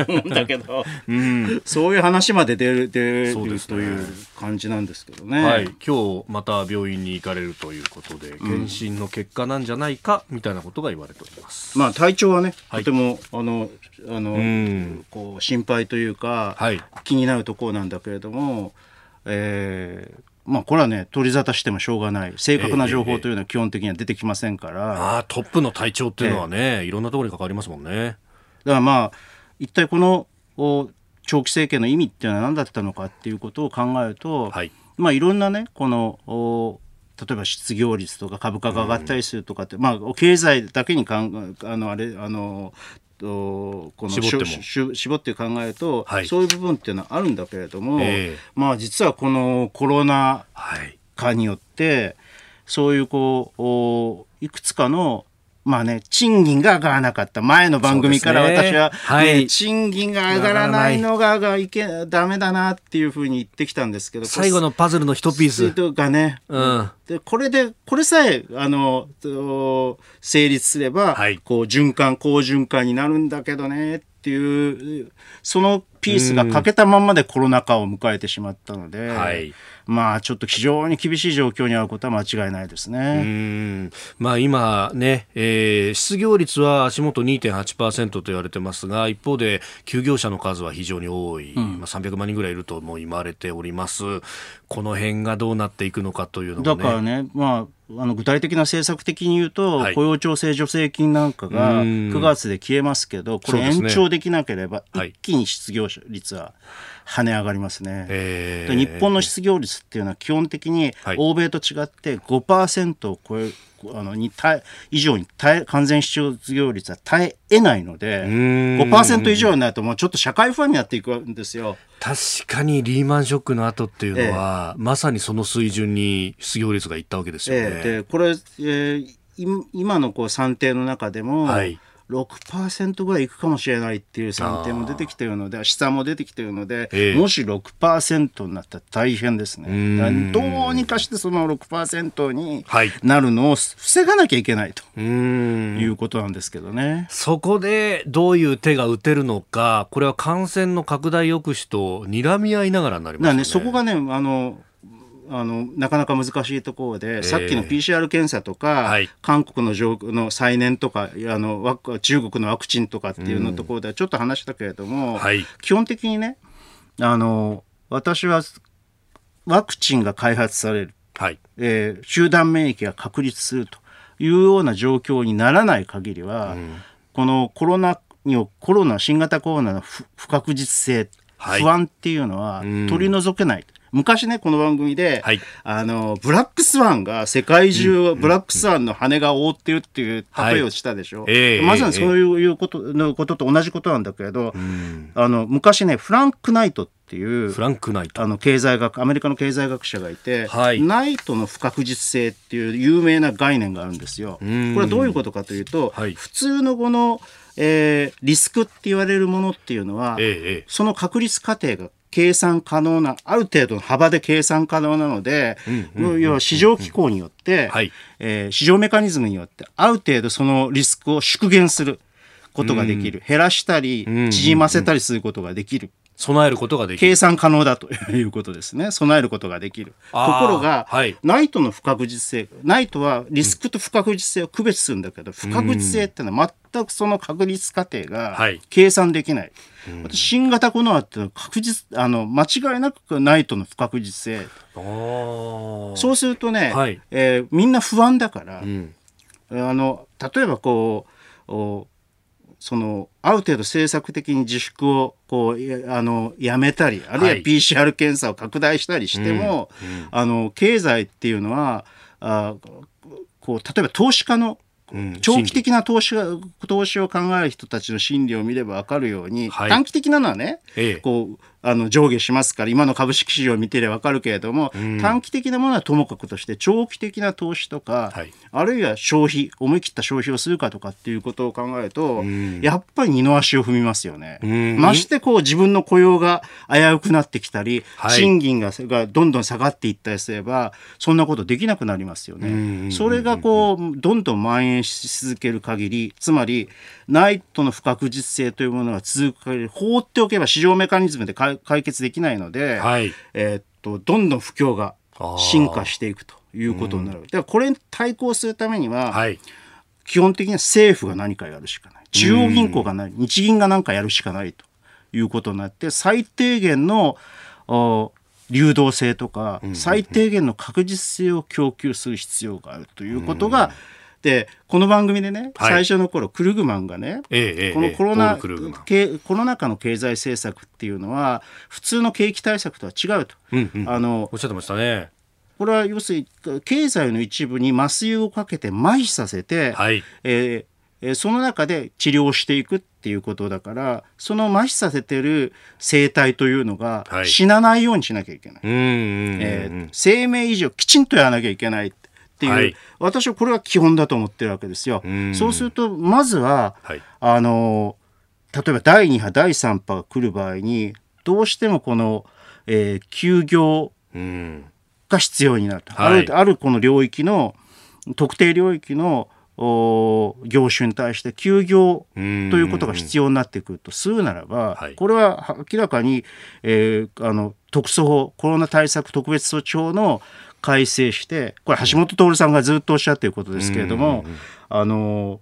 [SPEAKER 3] 思うんだけど、うん、そういう話まで出る出る、ね、という感じなんですけどね、
[SPEAKER 1] はい、今日また病院に行かれるということで検診の結果なんじゃないかみたいなことが言われております、
[SPEAKER 3] まあ、体調はね、とてもあのあの、うん、こう心配というか、はい、気になるところなんだけれども、えー、まあ、これはね取り沙汰してもしょうがない。正確な情報というのは基本的には出てきませんから、えーえ
[SPEAKER 1] ー、あトップの体調っていうのはね、えー、いろんなところに関わりますもんね。
[SPEAKER 3] だからまあ一体この長期政権の意味っていうのは何だったのかっていうことを考えると、はい。まあ、いろんなねこの例えば失業率とか株価が上がったりするとかって、うん、まあ経済だけにかんあのあれあのとこの絞って絞って考えると、はい、そういう部分っていうのはあるんだけれども、えー、まあ実はこのコロナ禍によって、そういうこういくつかのまあね、賃金が上がらなかった。前の番組から私は、ね、はい、賃金が上がらないのががいけダメだなっていうふうに言ってきたんですけど、
[SPEAKER 1] 最後のパズルの一ピース。
[SPEAKER 3] がね、うん、でこれで、これさえ、あの、成立すれば、はい、こう循環、好循環になるんだけどねっていう、そのピースが欠けたままでコロナ禍を迎えてしまったので、はい、まあちょっと非常に厳しい状況にあることは間違いないですね。
[SPEAKER 1] まあ今ね、えー、失業率は足元2.8%と言われてますが、一方で休業者の数は非常に多い、うん、まあ300万人ぐらいいるとも言われております。この辺がどうなっていくのかというのも、
[SPEAKER 3] ね、だからね、まああの具体的な政策的に言うと、はい、雇用調整助成金なんかが9月で消えますけど、これ延長できなければ、一気に失業率は跳ね上がりますね。えー、日本の失業率っていうのは基本的に欧米と違って5%を超えあのに耐以上に耐え完全失業率は耐え得ないので5%以上になるともうちょっと社会不安になっていくんですよ。
[SPEAKER 1] 確かにリーマンショックの後っていうのは、えー、まさにその水準に失業率がいったわけですよね。えー、
[SPEAKER 3] でこれ、えー、今のこう算定の中でも、はい6%ぐらいいくかもしれないっていう算定も出てきているので試算も出てきているので、えー、もし6%になったら大変ですね。どうにかしてその6%になるのを防がなきゃいけないということなんですけどね。
[SPEAKER 1] そこでどういう手が打てるのかこれは感染の拡大抑止と睨み合いながらになりますね、
[SPEAKER 3] ね、そこがねあのあのなかなか難しいところで、えー、さっきの PCR 検査とか、はい、韓国の上の再燃とかあの中国のワクチンとかっていうのところではちょっと話したけれども、はい、基本的にねあの私はワクチンが開発される、はい。えー、集団免疫が確立するというような状況にならない限りは、うん、このコロナにコロナ新型コロナの不確実性、はい、不安っていうのは取り除けない。昔ね、この番組で、はい、あの、ブラックスワンが世界中ブラックスワンの羽が覆ってるっていう例えをしたでしょ？はい、まさにそういうことのことと同じことなんだけれど、あの、昔ね、フランク・ナイトっていう
[SPEAKER 1] フランクナイト。
[SPEAKER 3] あの経済学アメリカの経済学者がいて、はい、ナイトの不確実性っていう有名な概念があるんですよ。これはどういうことかというと、はい、普通のこの、えー、リスクって言われるものっていうのは、ええ、その確率過程が計算可能な、ある程度の幅で計算可能なので、要は市場機構によって、はい、えー、市場メカニズムによって、ある程度そのリスクを縮減することができる。減らしたり、縮ませたりすることができる。
[SPEAKER 1] 備えることができ
[SPEAKER 3] る。計算可能だということですね。備えることができる。ところが、はい、ナイトの不確実性、ナイトはリスクと不確実性を区別するんだけど、不確実性ってのは全くその確率過程が計算できない。私、新型コロナって確実、あの、間違いなくナイトの不確実性。そうするとね、はい、えー、みんな不安だから、うん、あの、例えばこう、そのある程度政策的に自粛をこうあのやめたりあるいは PCR 検査を拡大したりしても、はいうんうん、あの経済っていうのはあこう例えば投資家の長期的な投資投資を考える人たちの心理を見れば分かるように、はい、短期的なのはね、ええ、こうあの上下しますから今の株式市場を見てれば分かるけれども、うん、短期的なものはともかくとして長期的な投資とか、はい、あるいは消費思い切った消費をするかとかっていうことを考えると、うん、やっぱり二の足を踏みますよね。うん、ましてこう自分の雇用が危うくなってきたり、はい、賃金ががどんどん下がっていったりすればそんなことできなくなりますよね。それがこうどんどん蔓延し続ける限りつまりナイトの不確実性というものが続く限り放っておけば市場メカニズムで解決できないので、はい、えー、っとどんどん不況が進化していくということになる。だからこれに対抗するためには、はい、基本的には政府が何かやるしかない。中央銀行がない、日銀が何かやるしかないということになって、最低限の流動性とか、最低限の確実性を供給する必要があるということが、でこの番組でね、はい、最初の頃クルグマンがね、ええ、このコロナ、え、コロナ禍の経済政策っていうのは普通の景気対策とは違うと。
[SPEAKER 1] うんうん、あのおっしゃってましたね。
[SPEAKER 3] これは要するに経済の一部に麻酔をかけて麻痺させて、はい、えー、その中で治療していくっていうことだからその麻痺させてる生態というのが死なないようにしなきゃいけない、え生命維持をきちんとやらなきゃいけないっていう、はい、私はこれは基本だと思ってるわけですよ。そうするとまずは、はい、あの例えば第2波第3波が来る場合にどうしてもこの、えー、休業が必要になると、はい、あるあるこの領域の特定領域の業種に対して休業ということが必要になってくると。するならば、これは明らかに、えー、あの特措法コロナ対策特別措置法の改正してこれ橋本徹さんがずっとおっしゃっていることですけれども、あの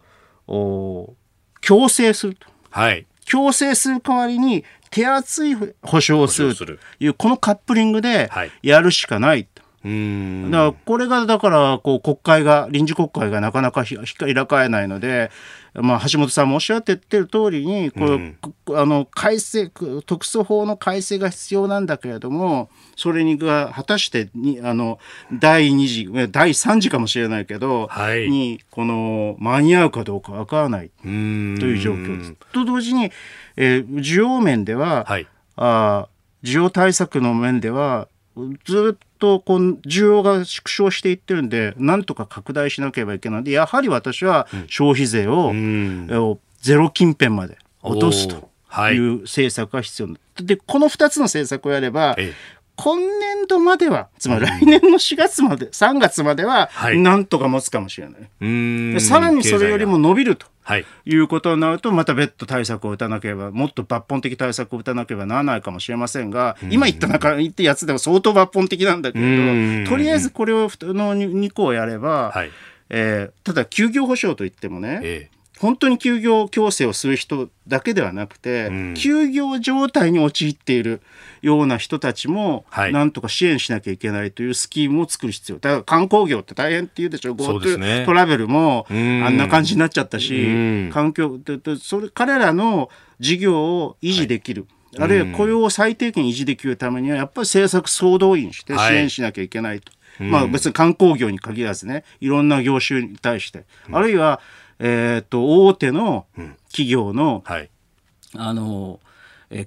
[SPEAKER 3] 強制すると、
[SPEAKER 1] はい、
[SPEAKER 3] 強制する代わりに手厚い保証をするというこのカップリングでやるしかない
[SPEAKER 1] うん。
[SPEAKER 3] だからこれがだからこう国会が臨時国会がなかなか開かれないので、まあ、橋本さんもおっしゃってってる通りにこれ、うん、あの改正特措法の改正が必要なんだけれどもそれにが果たしてにあの第2次第3次かもしれないけど、はい、にこの間に合うかどうかわからない。という状況です。と同時に、えー、需要面では、はい、あ需要対策の面ではずっとこう需要が縮小していってるんでなんとか拡大しなければいけない。のでやはり私は消費税を、うん、ゼロ近辺まで落とすとい。う政策が必要でこの2つの政策をやれば、ええ今年度まではつまり来年の4月まで、うん、3月まではなんとか持つかもしれない、さらにそれよりも伸びるとはい、いうことになるとまた別途対策を打たなければもっと抜本的対策を打たなければならないかもしれませんが、うん、今言った中言ったやつでも相当抜本的なんだけれど、とりあえずこれをの2個をやれば、はい、えー、ただ休業保障といってもね、ええ本当に休業強制をする人だけではなくて、うん、休業状態に陥っているような人たちも、なんとか支援しなきゃいけないというスキームを作る必要。だから観光業って大変って言うでしょ。GoTo、ね、トラベルもあんな感じになっちゃったし、環境でそれ彼らの事業を維持できる。はい、あるいは雇用を最低限維持できるためにはやっぱり政策総動員して支援しなきゃいけないと。はい、まあ別に観光業に限らずねいろんな業種に対して、あるいはえー、と大手の企業の、はい、あの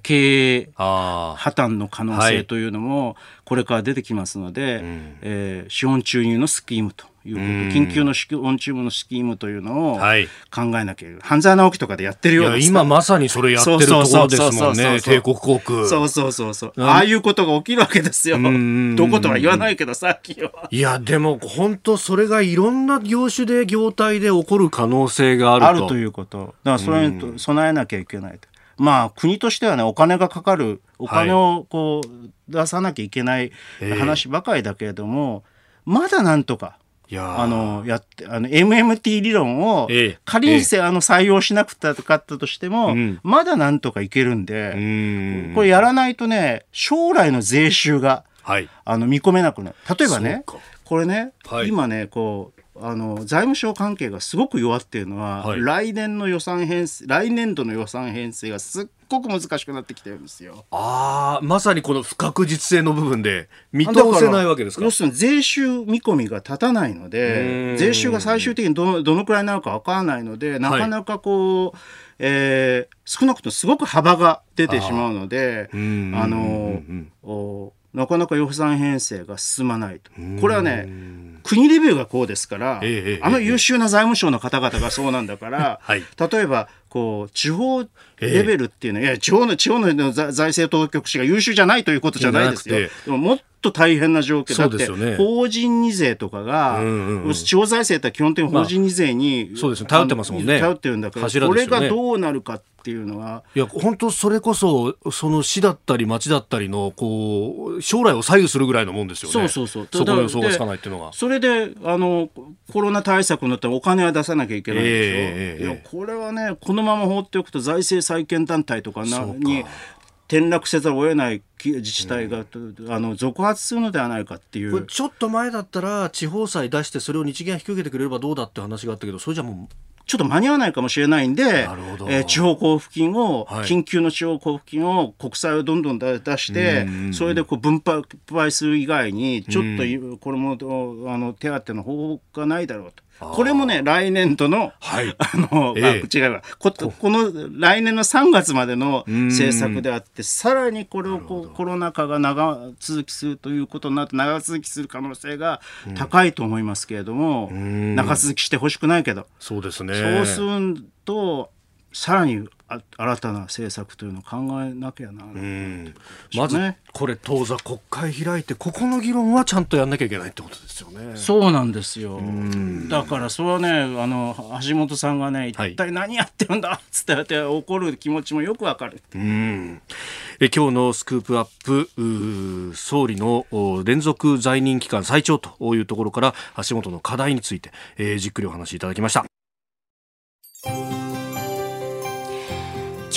[SPEAKER 3] 経営破綻の可能性というのもこれから出てきますので、はい、えー、資本注入のスキームということ緊急の資本注入のスキームというのを考えなきゃいけない、半沢直樹とかでやってるよう
[SPEAKER 1] です今まさにそれやってるところですもんね。帝国航空。
[SPEAKER 3] そうそうそうそう。ああいうことが起きるわけですよ。どことは言わないけどさっき
[SPEAKER 1] は。いやでも本当それがいろんな業種で業態で起こる可能性があると。
[SPEAKER 3] あるということ。だからそれに備えなきゃいけないと。まあ国としてはねお金がかかるお金をこう出さなきゃいけない話ばかりだけれども、はいえー、まだなんとかあのやってあの MMT 理論を仮にせ、えー、あの採用しなくたかったとしても、うん、まだなんとかいけるんでこれやらないとね将来の税収が、はい、あの見込めなくなる。例えばねこれね、はい、今ねこうあの財務省関係がすごく弱っているのは、はい、来年の予算編成来年度の予算編成がすっごく難しくなってきてるんですよ。
[SPEAKER 1] ああまさにこの不確実性の部分で見通せないわけですか。
[SPEAKER 3] 要するに税収見込みが立たないので税収が最終的にどのどのくらいなのか分からないのでなかなかこう、はい、えー、少なくともすごく幅が出てしまうのであのなかなか予算編成が進まないと。これはね国レベルがこうですから、ええ、あの優秀な財務省の方々がそうなんだから、はい、例えばこう地方レベルっていうのは、いや地方の地方の財政当局者が優秀じゃないということじゃないですよ。で。ももっと大変な状況。だって、ね、法人二税とかが、うんうんうん、地方財政って基本的に法人二税に、
[SPEAKER 1] まあ、そうですね頼ってますもんね。
[SPEAKER 3] 頼ってるんだから、ね、これがどうなるかっていうのは。
[SPEAKER 1] いや本当それこそその市だったり町だったりのこう将来を左右するぐらいのもんですよね。
[SPEAKER 3] そうそうそう。
[SPEAKER 1] そこの予想がつかないっていうのが。
[SPEAKER 3] それであのコロナ対策になったらお金は出さなきゃいけないでしょ、えー、いやこれはねこのまま放っておくと財政再建団体とかなに転落せざるを得ない自治体が、うん、あの続発するのではないかっていう。
[SPEAKER 1] ちょっと前だったら地方債出してそれを日銀が引き受けてくれればどうだって話があったけどそれじゃもう
[SPEAKER 3] ちょっと間に合わないかもしれないんで、えー、地方交付金を、はい、緊急の地方交付金を国債をどんどん出して、それでこう分配する以外に、ちょっとこれもあの手当の方法がないだろうと。これもね来年度の、はい、あの、ええ、違うここの来年の3月までの政策であってさらにこれをこうコロナ禍が長続きするということになって長続きする可能性が高いと思いますけれども、長続きしてほしくないけど。
[SPEAKER 1] そうですね。
[SPEAKER 3] そうするとさらに新たな政策というのを考えなきゃな、ね、
[SPEAKER 1] まずこれ当座国会開いてここの議論はちゃんとやんなきゃいけないってことですよね。
[SPEAKER 3] そうなんですよ。だからそれはねあの橋本さんがね一体何やってるんだっつって怒る気持ちもよくわかる。うん。
[SPEAKER 1] え今日のスクープアップ総理の連続在任期間最長というところから足元の課題について、えー、じっくりお話しいただきました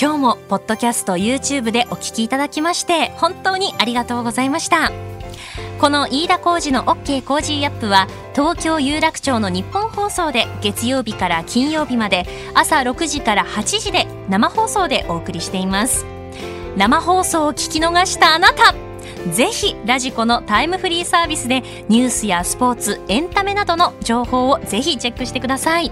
[SPEAKER 2] 今日もポッドキャスト YouTube でお聞きいただきまして本当にありがとうございました。この飯田浩司の OK コージーアップは東京有楽町のニッポン放送で月曜日から金曜日まで朝6時から8時で生放送でお送りしています。生放送を聞き逃したあなたぜひラジコのタイムフリーサービスでニュースやスポーツエンタメなどの情報をぜひチェックしてください。